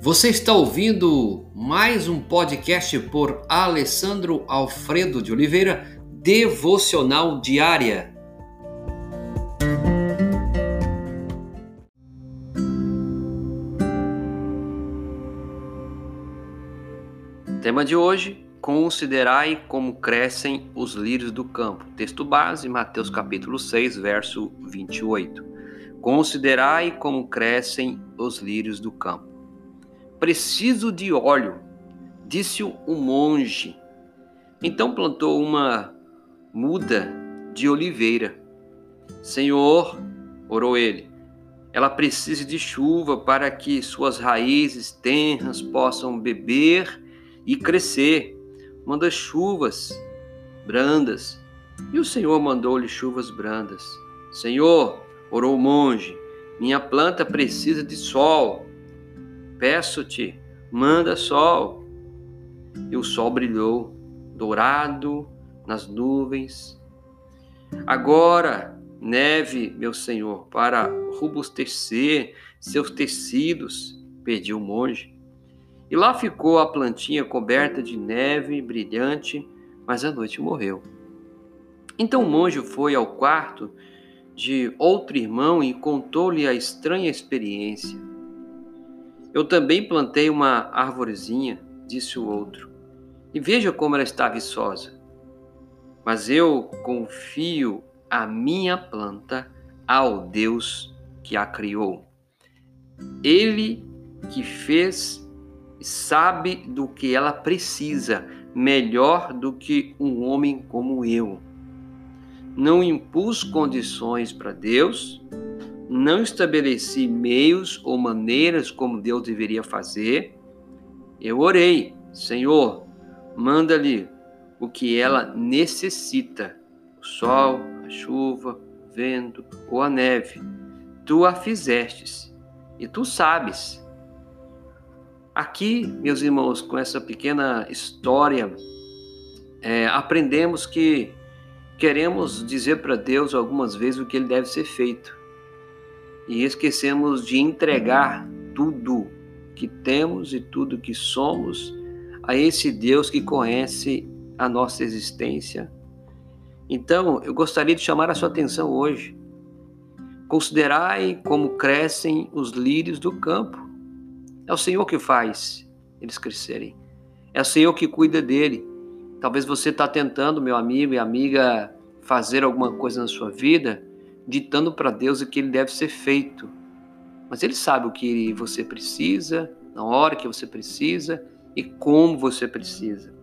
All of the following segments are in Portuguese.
Você está ouvindo mais um podcast por Alessandro Alfredo de Oliveira, Devocional Diária. Tema de hoje: Considerai como crescem os lírios do campo. Texto base, Mateus capítulo 6, verso 28. Considerai como crescem os lírios do campo. Preciso de óleo, disse um monge. Então plantou uma muda de oliveira. Senhor, orou ele, ela precisa de chuva para que suas raízes tenras possam beber e crescer. Manda chuvas brandas. E o Senhor mandou-lhe chuvas brandas. Senhor, orou o monge, minha planta precisa de sol. Peço-te, manda sol. E o sol brilhou, dourado nas nuvens. Agora, neve, meu Senhor, para robustecer seus tecidos, pediu o monge. E lá ficou a plantinha coberta de neve brilhante, mas a noite morreu. Então o monge foi ao quarto de outro irmão e contou-lhe a estranha experiência. Eu também plantei uma arvorezinha, disse o outro, e veja como ela está viçosa. Mas eu confio a minha planta ao Deus que a criou. Ele que fez sabe do que ela precisa melhor do que um homem como eu. Não impus condições para Deus, não estabeleci meios ou maneiras como Deus deveria fazer. Eu orei, Senhor, manda-lhe o que ela necessita: o sol, a chuva, o vento ou a neve. Tu a fizestes e tu sabes. Aqui, meus irmãos, com essa pequena história, é, aprendemos que queremos dizer para Deus algumas vezes o que ele deve ser feito e esquecemos de entregar tudo que temos e tudo que somos a esse Deus que conhece a nossa existência. Então, eu gostaria de chamar a sua atenção hoje. Considerai como crescem os lírios do campo. É o Senhor que faz eles crescerem. É o Senhor que cuida dele. Talvez você está tentando, meu amigo e amiga, fazer alguma coisa na sua vida ditando para Deus o que ele deve ser feito. Mas ele sabe o que você precisa, na hora que você precisa e como você precisa.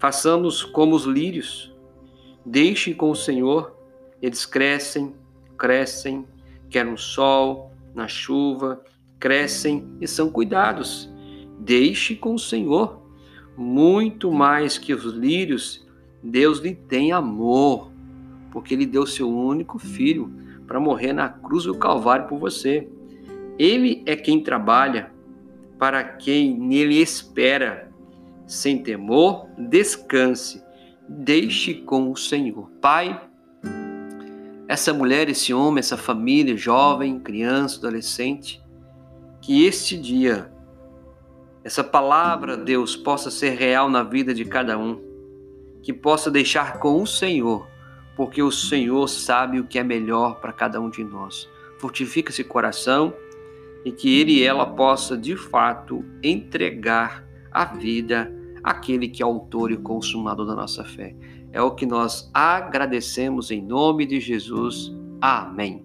Façamos como os lírios. Deixe com o Senhor, eles crescem, crescem, quer no sol, na chuva, crescem e são cuidados. Deixe com o Senhor. Muito mais que os lírios, Deus lhe tem amor porque ele deu seu único filho para morrer na cruz do Calvário por você. Ele é quem trabalha para quem nele espera. Sem temor, descanse, deixe com o Senhor. Pai, essa mulher, esse homem, essa família, jovem, criança, adolescente, que este dia, essa palavra, Deus, possa ser real na vida de cada um, que possa deixar com o Senhor porque o Senhor sabe o que é melhor para cada um de nós. Fortifica esse coração e que ele e ela possa de fato entregar a vida àquele que é autor e consumador da nossa fé. É o que nós agradecemos em nome de Jesus. Amém.